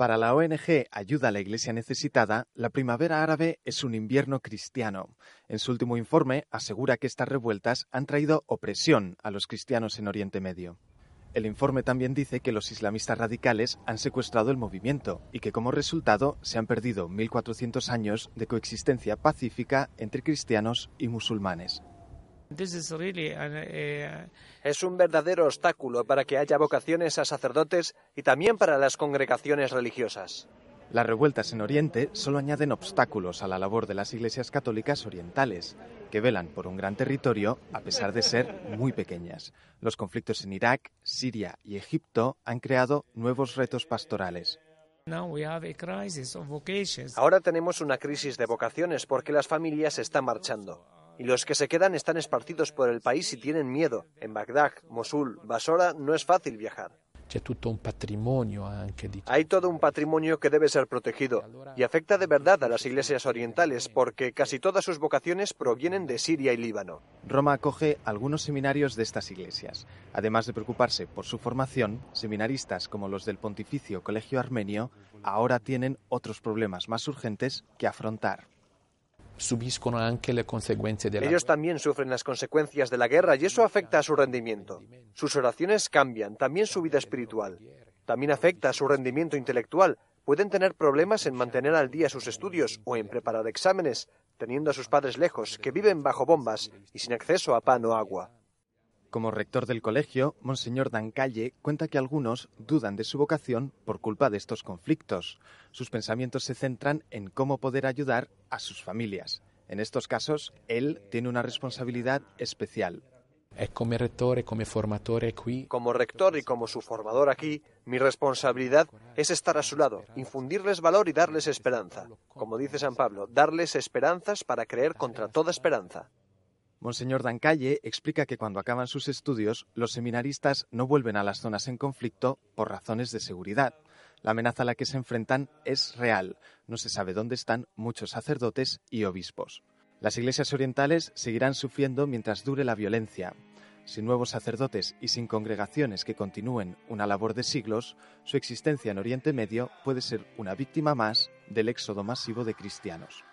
Para la ONG Ayuda a la Iglesia Necesitada, la primavera árabe es un invierno cristiano. En su último informe asegura que estas revueltas han traído opresión a los cristianos en Oriente Medio. El informe también dice que los islamistas radicales han secuestrado el movimiento y que como resultado se han perdido 1.400 años de coexistencia pacífica entre cristianos y musulmanes. Eh, es un verdadero obstáculo para que haya vocaciones a sacerdotes y también para las congregaciones religiosas. Las revueltas en Oriente solo añaden obstáculos a la labor de las iglesias católicas orientales, que velan por un gran territorio a pesar de ser muy pequeñas. Los conflictos en Irak, Siria y Egipto han creado nuevos retos pastorales. Ahora tenemos una crisis de vocaciones porque las familias están marchando y los que se quedan están esparcidos por el país y tienen miedo. En Bagdad, Mosul, Basora no es fácil viajar. Hay todo un patrimonio que debe ser protegido y afecta de verdad a las iglesias orientales porque casi todas sus vocaciones provienen de Siria y Líbano. Roma acoge algunos seminarios de estas iglesias. Además de preocuparse por su formación, seminaristas como los del Pontificio Colegio Armenio ahora tienen otros problemas más urgentes que afrontar. Ellos también sufren las consecuencias de la guerra y eso afecta a su rendimiento. Sus oraciones cambian, también su vida espiritual. También afecta a su rendimiento intelectual. Pueden tener problemas en mantener al día sus estudios o en preparar exámenes, teniendo a sus padres lejos, que viven bajo bombas y sin acceso a pan o agua. Como rector del colegio, Monseñor Dancalle cuenta que algunos dudan de su vocación por culpa de estos conflictos. Sus pensamientos se centran en cómo poder ayudar a sus familias. En estos casos, él tiene una responsabilidad especial. Como rector y como su formador aquí, mi responsabilidad es estar a su lado, infundirles valor y darles esperanza. Como dice San Pablo, darles esperanzas para creer contra toda esperanza. Monseñor Dancalle explica que cuando acaban sus estudios, los seminaristas no vuelven a las zonas en conflicto por razones de seguridad. La amenaza a la que se enfrentan es real. No se sabe dónde están muchos sacerdotes y obispos. Las iglesias orientales seguirán sufriendo mientras dure la violencia. Sin nuevos sacerdotes y sin congregaciones que continúen una labor de siglos, su existencia en Oriente Medio puede ser una víctima más del éxodo masivo de cristianos.